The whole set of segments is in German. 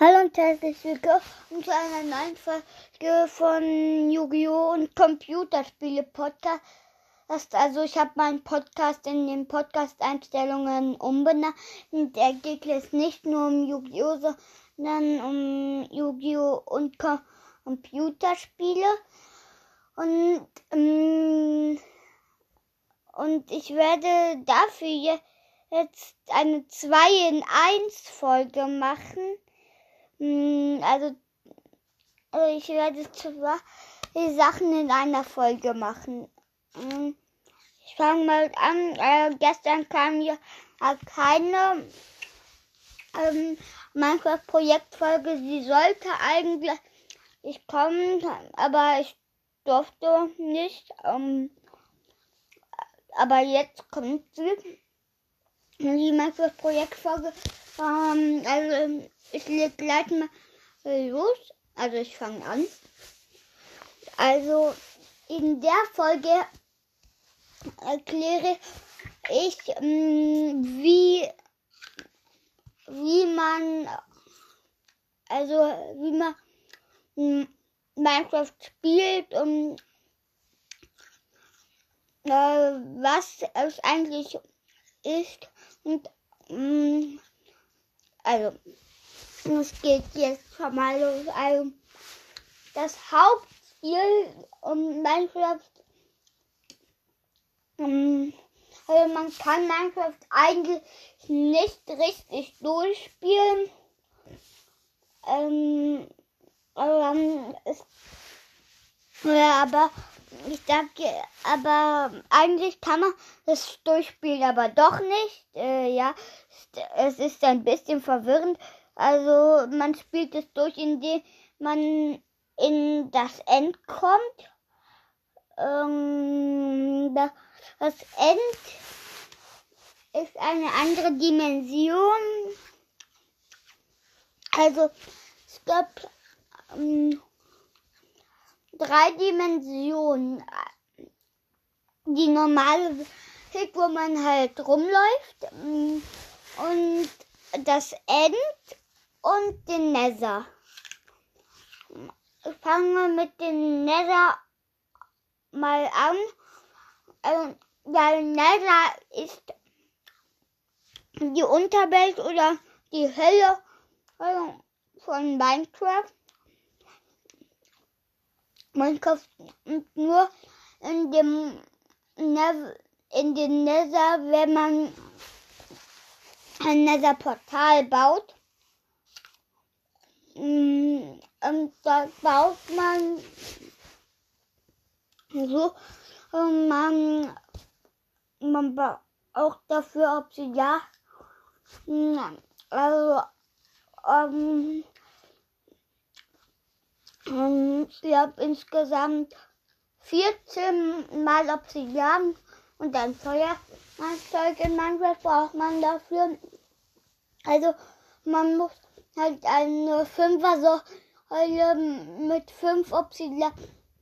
Hallo und herzlich willkommen zu einer neuen Folge von Yu-Gi-Oh! und Computerspiele Podcast. Also ich habe meinen Podcast in den Podcast-Einstellungen umbenannt. Der geht jetzt nicht nur um Yu-Gi-Oh! sondern um Yu-Gi-Oh! und Com Computerspiele. Und, ähm, und ich werde dafür jetzt eine 2 in 1 Folge machen. Hm, also, also, ich werde zwei Sachen in einer Folge machen. Hm, ich fange mal an. Äh, gestern kam hier keine ähm, Minecraft-Projektfolge. Sie sollte eigentlich ich kommen, aber ich durfte nicht. Ähm, aber jetzt kommt sie. Die Minecraft-Projektfolge. Ähm, also ich lege gleich mal los. Also ich fange an. Also in der Folge erkläre ich, ähm, wie, wie man, also wie man ähm, Minecraft spielt und äh, was es eigentlich ist und ähm, also es geht jetzt schon mal los. Also, das Hauptziel um Minecraft. Um, also man kann Minecraft eigentlich nicht richtig durchspielen. Ähm, aber, es, ja, aber ich denke, aber eigentlich kann man das durchspielen, aber doch nicht. Äh, ja, es ist ein bisschen verwirrend. Also man spielt es durch, indem man in das End kommt. Ähm, das End ist eine andere Dimension. Also es gibt ähm, drei Dimensionen. Die normale Welt, wo man halt rumläuft. Und das End und den Nether. Fangen wir mit dem Nether mal an. Also, der Nether ist die Unterwelt oder die Hölle von Minecraft. Minecraft nur in dem Nether, in den Nether, wenn man ein Nether-Portal baut. Mm, und da baut man so, man, man baut auch dafür Obsidian. Also, ähm, ich glaube insgesamt 14 mal Obsidian und dann Feuerzeug in Minecraft braucht man dafür. Also man muss halt eine Fünfer-Säule mit fünf Obsidian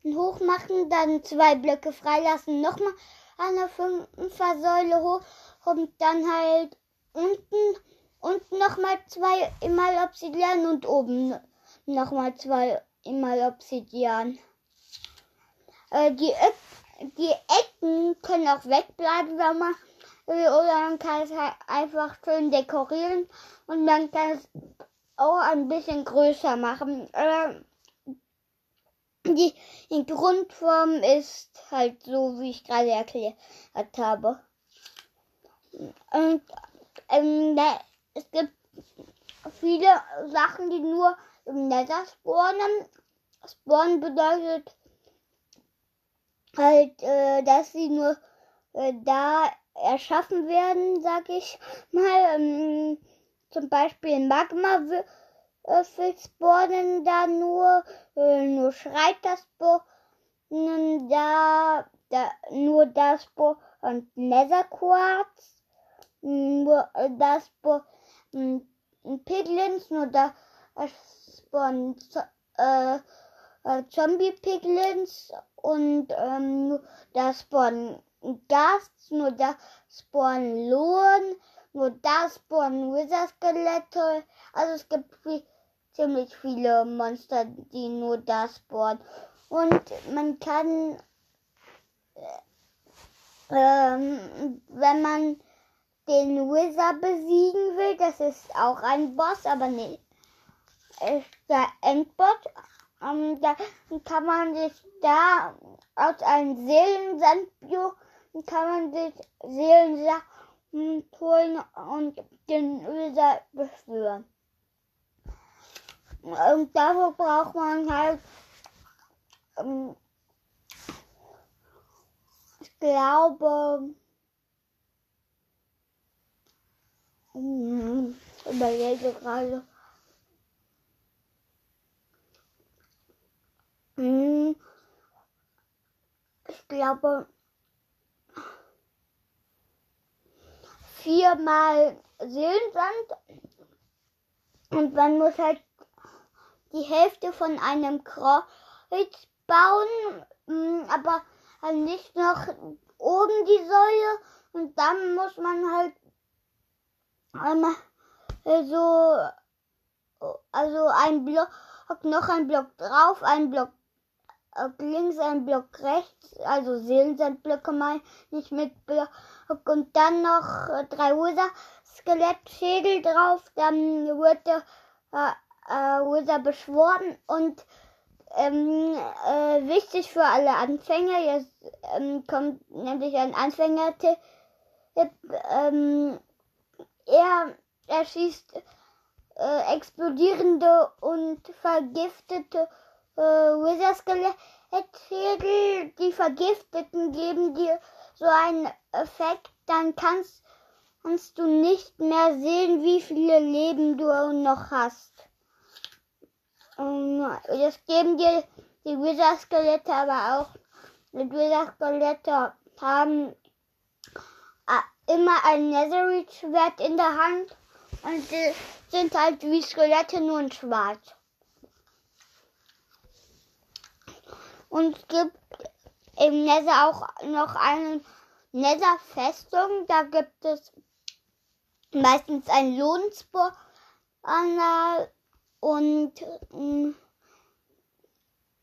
hochmachen, dann zwei Blöcke freilassen, nochmal eine Fünfer-Säule hoch und dann halt unten unten nochmal zwei immer Obsidian und oben nochmal zwei immer Obsidian. Äh, die, die Ecken können auch wegbleiben, wenn man will, oder man kann es halt einfach schön dekorieren und man kann es auch ein bisschen größer machen. Ähm, die, die Grundform ist halt so, wie ich gerade erklärt habe. Und ähm, da, es gibt viele Sachen, die nur im Nether spawnen. Spawn bedeutet halt, äh, dass sie nur äh, da erschaffen werden, sag ich mal. Ähm, zum Beispiel Magma Würfel spawnen da nur, äh, nur schreit das spawnen da, da nur das und Nether Quartz, nur das spawnen Piglins, nur da spawnen äh, äh, Zombie Piglins und ähm, da spawnen Gast, nur da spawnen Lohn nur das spawnen Wither-Skelette. Also es gibt ziemlich viele Monster, die nur da spawnen. Und man kann, ähm, wenn man den Wizard besiegen will, das ist auch ein Boss, aber nicht ist der Endbot. Ähm, da kann man sich da aus einem Seelensandbio kann man sich Seelensachen holen und den Wizard beschwören. Und dafür braucht man halt, ähm, ich glaube, hm, ich überlege gerade, ich glaube, viermal Seelensand und man muss halt die Hälfte von einem Kreuz bauen, mm, aber halt nicht noch oben die Säule. Und dann muss man halt einmal so also ein Block noch ein Block drauf, ein Block links, ein Block rechts, also Seelensandblöcke mal nicht mit Block. Und dann noch drei User Skelettschädel drauf, dann wird der äh, äh, Wither beschworen und ähm, äh, wichtig für alle Anfänger, jetzt ähm, kommt nämlich ein Anfänger-Tipp, ähm, er erschießt äh, explodierende und vergiftete äh, Wither-Skelettschädel. Die Vergifteten geben dir so einen Effekt, dann kannst, kannst du nicht mehr sehen, wie viele Leben du noch hast. Das geben dir die Wither-Skelette aber auch. Die Wither-Skelette haben äh, immer ein Netherite-Schwert in der Hand und die sind halt wie Skelette nur in schwarz. Und es gibt im Nether auch noch eine Nether-Festung. Da gibt es meistens ein Lohnspor und,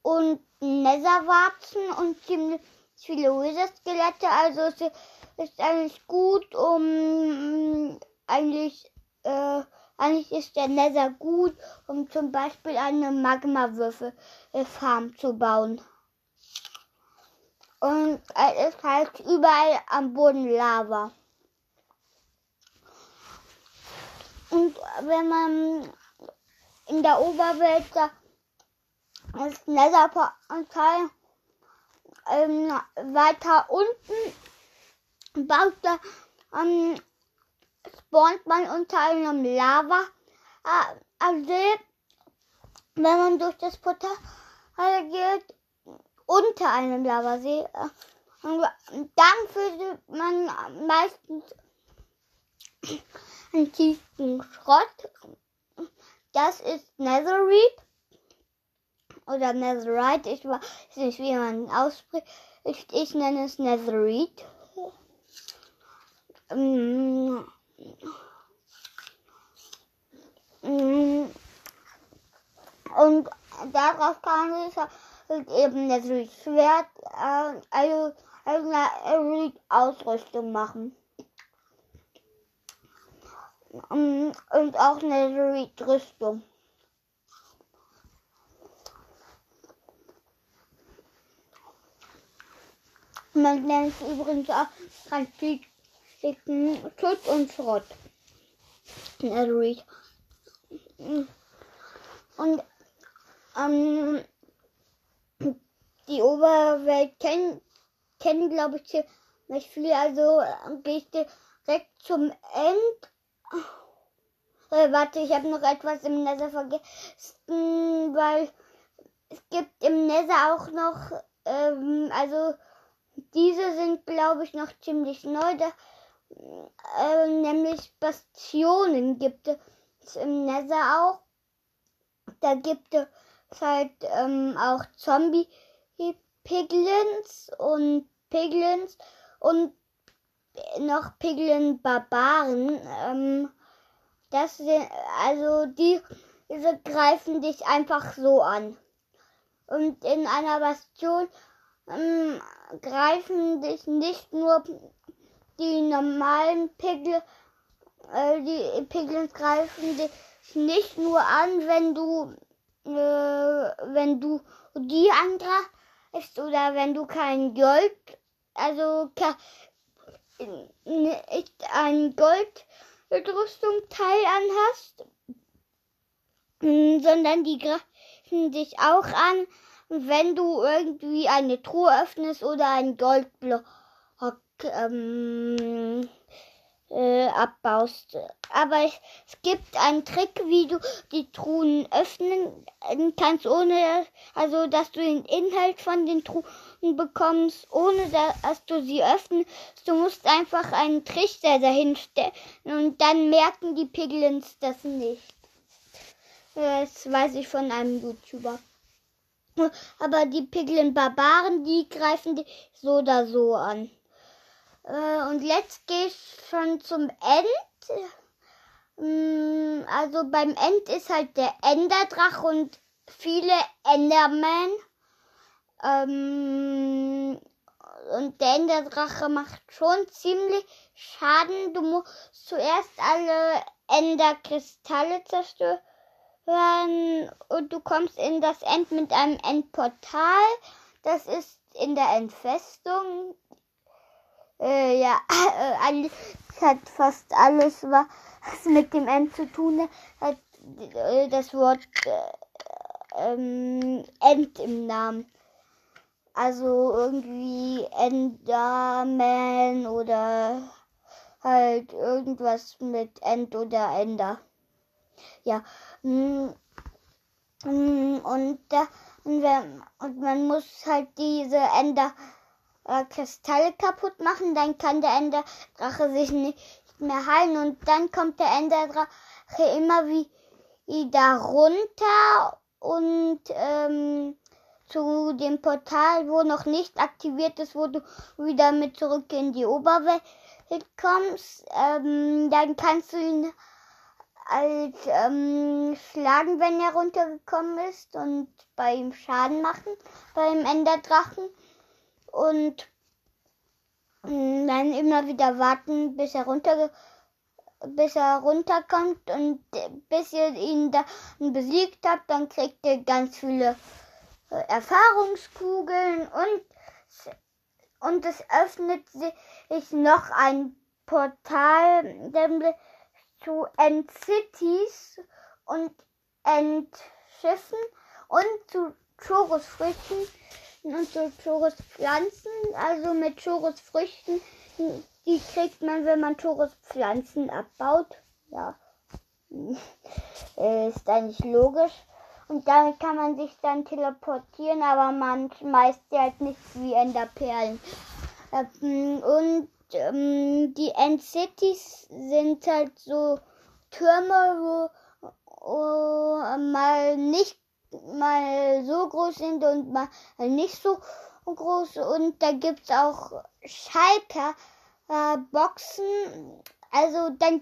und Netherwarzen und ziemlich viele Wizard-Skelette. Also es ist eigentlich gut, um eigentlich, äh, eigentlich ist der Nether gut, um zum Beispiel eine Magma-Würfel-Farm zu bauen. Und es ist halt überall am Boden Lava. Und wenn man in der Oberwelt das Netherportal ähm, weiter unten baut da ähm, spawnt man unter einem Lava äh, also, wenn man durch das Portal geht unter einem Lavasee und dann findet man meistens einen tiefen Schrott das ist Netherite. Oder Netherite. Ich weiß nicht, wie man ausspricht. Ich, ich nenne es Netherite. Mm. Mm. Und darauf kann ich halt eben Netherite Schwert, äh, also, also Netherite Ausrüstung machen. Mm, und auch eine Rüstung. Man es übrigens auch Transitiken Schutz und Schrott. Und ähm, die Oberwelt kennen, kennen glaube ich, ziemlich viel. Also äh, gehe ich direkt zum End äh, warte, ich habe noch etwas im Nether vergessen, weil es gibt im Nether auch noch, ähm, also diese sind, glaube ich, noch ziemlich neu. Da, äh, nämlich Bastionen gibt es im Nether auch. Da gibt es halt ähm, auch Zombie-Piglins und Piglins und noch Piglin Barbaren. Ähm, das sind, also die diese greifen dich einfach so an. Und in einer Bastion ähm, greifen dich nicht nur die normalen Pigel, äh, die Piglins greifen dich nicht nur an, wenn du, äh, wenn du die angreifst oder wenn du kein Gold, also ein Goldrüstungteil anhast, sondern die greifen dich auch an, wenn du irgendwie eine Truhe öffnest oder einen Goldblock ähm, äh, abbaust. Aber es, es gibt einen Trick, wie du die Truhen öffnen kannst, ohne, also dass du den Inhalt von den Truhen bekommst, ohne dass du sie öffnest. Du musst einfach einen Trichter dahinstellen und dann merken die Piglins das nicht. Das weiß ich von einem YouTuber. Aber die Piglin-Barbaren, die greifen die so oder so an. Äh, und jetzt gehe ich schon zum End. Mm, also beim End ist halt der Enderdrach und viele Endermen. Ähm, und der Enderdrache macht schon ziemlich Schaden. Du musst zuerst alle Enderkristalle zerstören und du kommst in das End mit einem Endportal. Das ist in der Entfestung äh, ja, äh, alles hat fast alles, was mit dem End zu tun hat, äh, das Wort äh, ähm, End im Namen. Also irgendwie Enderman oder halt irgendwas mit End oder Ender. Ja. Mm, mm, und, da, und man muss halt diese Ender äh, Kristalle kaputt machen, dann kann der Enderdrache sich nicht mehr heilen und dann kommt der Enderdrache immer wie wieder runter und ähm, zu dem Portal, wo noch nicht aktiviert ist, wo du wieder mit zurück in die Oberwelt kommst. Ähm, dann kannst du ihn als ähm, schlagen, wenn er runtergekommen ist und bei ihm Schaden machen, beim Enderdrachen und mm, dann immer wieder warten, bis er runter bis er runterkommt und bis ihr ihn dann besiegt habt, dann kriegt ihr ganz viele äh, Erfahrungskugeln und und es öffnet sich noch ein Portal zu End-Cities und Endschiffen und zu Chorusfrüchten und so Chorus-Pflanzen, also mit Chorus-Früchten, die kriegt man, wenn man Chorus-Pflanzen abbaut. Ja, ist eigentlich logisch. Und damit kann man sich dann teleportieren, aber man schmeißt sie halt nicht wie Enderperlen. Ähm, und ähm, die End-Cities sind halt so Türme, wo, wo mal nicht mal so groß sind und mal nicht so groß. Und da gibt es auch Schalker-Boxen. Äh, also dann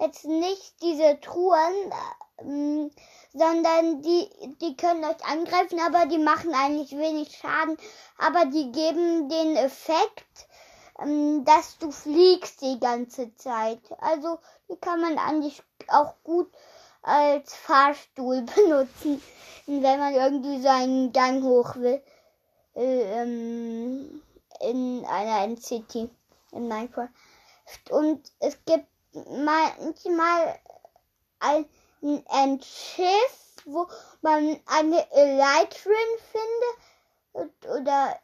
jetzt nicht diese Truhen, äh, sondern die, die können euch angreifen, aber die machen eigentlich wenig Schaden. Aber die geben den Effekt, äh, dass du fliegst die ganze Zeit. Also die kann man eigentlich auch gut als Fahrstuhl benutzen wenn man irgendwie so einen Gang hoch will. Ähm, in einer NCT in Minecraft. Und es gibt manchmal ein, ein Schiff, wo man eine Elytrin findet. Oder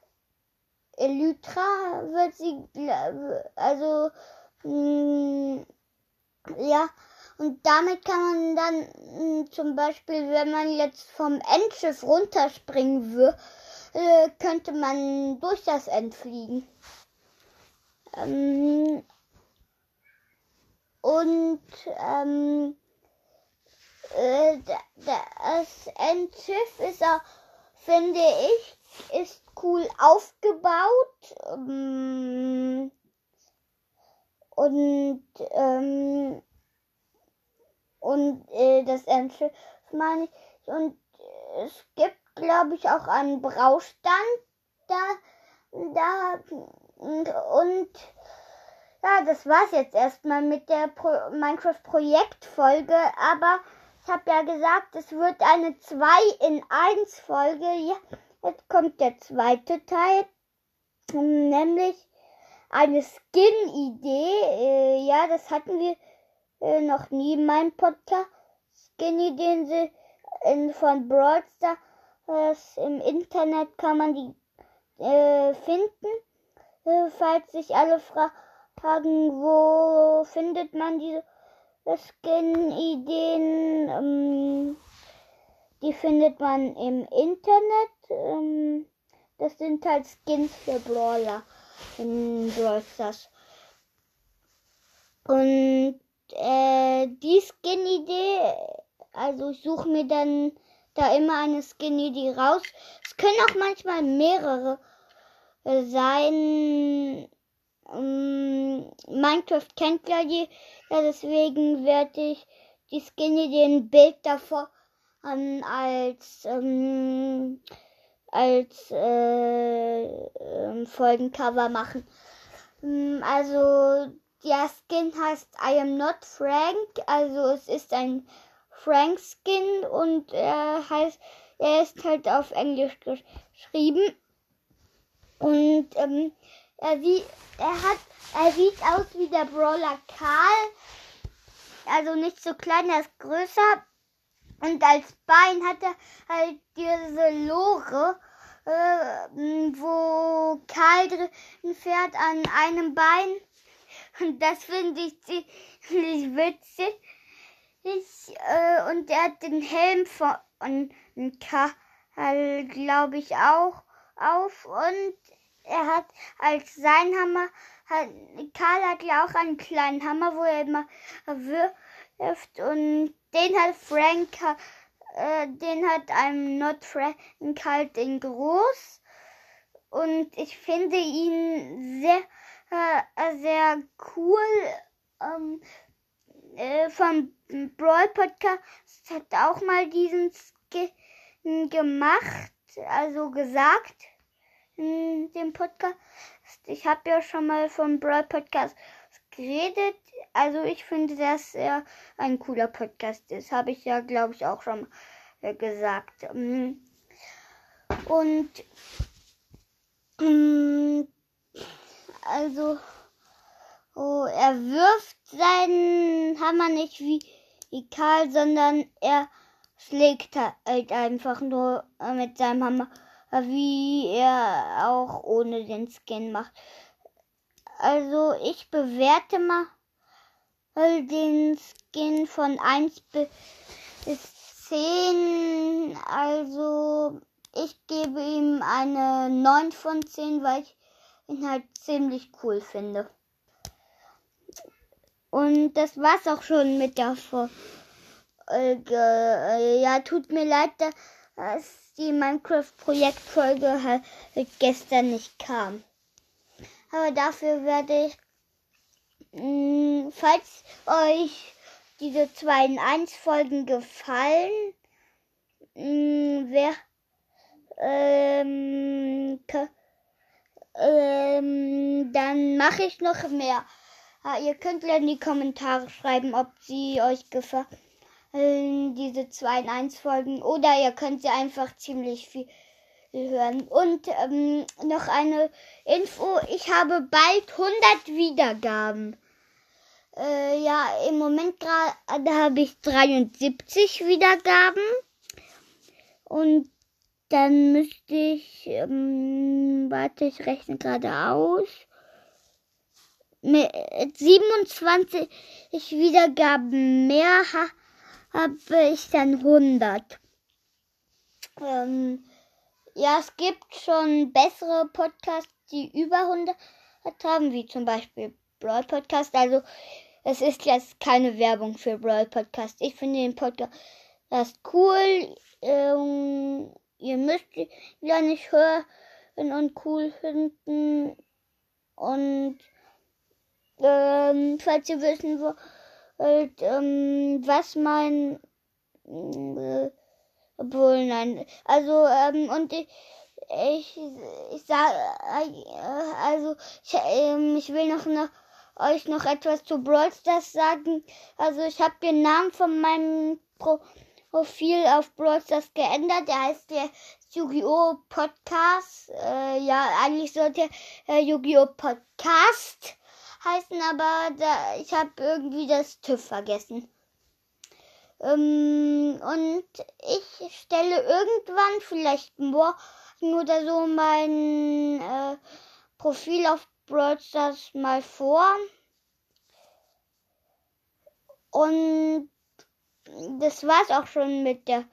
Elytra wird sie, also, mh, mm, ja, und damit kann man dann hm, zum Beispiel, wenn man jetzt vom Endschiff runterspringen würde, äh, könnte man durch das End fliegen. Ähm, und ähm, äh, das Endschiff ist auch, finde ich, ist cool aufgebaut. Ähm, und ähm, und äh, das Das meine ich. Und es gibt, glaube ich, auch einen Braustand da. Da. Und, und ja, das war's jetzt erstmal mit der Pro Minecraft-Projektfolge. Aber ich habe ja gesagt, es wird eine 2 in 1 Folge. Ja, jetzt kommt der zweite Teil. Nämlich eine Skin-Idee. Äh, ja, das hatten wir äh, noch nie in meinem Podcast. Skin-Ideen in, von Brawl Stars. Im Internet kann man die äh, finden. Äh, falls sich alle fragen, wo findet man diese Skin-Ideen? Ähm, die findet man im Internet. Ähm, das sind halt Skins für Brawler in Brawl Stars. Und äh, die Skin-Idee, also ich suche mir dann da immer eine Skin-Idee raus. Es können auch manchmal mehrere äh, sein. Ähm, Minecraft kennt ja die, ja, deswegen werde ich die Skin-Idee ein Bild davor an als ähm, als äh, äh, Folgencover machen. Mm, also der Skin heißt I am not Frank, also es ist ein Frank Skin und er heißt, er ist halt auf Englisch geschrieben. Und ähm, er sieht, er hat, er sieht aus wie der Brawler Karl, also nicht so klein, er ist größer. Und als Bein hat er halt diese Lore, äh, wo Karl drin fährt an einem Bein. Und das finde ich ziemlich witzig. Ich, äh, und er hat den Helm von Karl, glaube ich, auch auf. Und er hat als sein Hammer, hat, Karl hat ja auch einen kleinen Hammer, wo er immer wirft. Und den hat Frank, äh, den hat einem Not Frank halt in groß. Und ich finde ihn sehr, äh, sehr cool. Ähm, äh, vom Brawl Podcast hat auch mal diesen Skin gemacht, also gesagt in dem Podcast. Ich habe ja schon mal vom Brawl Podcast geredet. Also ich finde, dass er ein cooler Podcast ist. Habe ich ja, glaube ich, auch schon äh, gesagt. Mm. Und mm, also oh, er wirft seinen Hammer nicht wie, Karl, sondern er schlägt halt einfach nur mit seinem Hammer, wie er auch ohne den Skin macht. Also ich bewerte mal den Skin von 1 bis 10. Also ich gebe ihm eine 9 von 10, weil ich ihn halt ziemlich cool finde. Und das war's auch schon mit der Folge. Ja, tut mir leid, dass die Minecraft-Projektfolge halt gestern nicht kam. Aber dafür werde ich, mm, falls euch diese 2 in 1 Folgen gefallen, mm, wer, ähm, ähm, dann mache ich noch mehr. Ja, ihr könnt ja in die Kommentare schreiben, ob sie euch gefallen, diese 2 in 1 Folgen. Oder ihr könnt sie einfach ziemlich viel hören. Und ähm, noch eine Info, ich habe bald 100 Wiedergaben. Äh, ja, im Moment gerade habe ich 73 Wiedergaben. Und dann müsste ich, ähm, warte, ich rechne gerade aus. Mit 27 Wiedergaben mehr ha habe ich dann 100. Ähm, ja, es gibt schon bessere Podcasts, die über 100 haben, wie zum Beispiel Brawl Podcast. Also, es ist jetzt keine Werbung für Brawl Podcast. Ich finde den Podcast cool. Ähm, ihr müsst ihn ja nicht hören und cool finden. Und ähm, falls ihr wissen wollt, ähm, was mein Äh, obwohl, nein. Also, ähm, und ich, ich, ich sage, also, ich, äh, ich will noch, noch euch noch etwas zu Brawl Stars sagen. Also, ich habe den Namen von meinem Pro Profil auf Brawl geändert. Der heißt der Yu-Gi-Oh! Podcast. Äh, ja, eigentlich sollte äh, Yu-Gi-Oh! Podcast heißen, aber da, ich habe irgendwie das TÜV vergessen. Ähm, und ich stelle irgendwann, vielleicht morgen oder so, mein äh, Profil auf Brawl mal vor. Und das war's auch schon mit der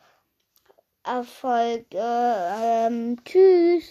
Erfolg. Äh, ähm, tschüss.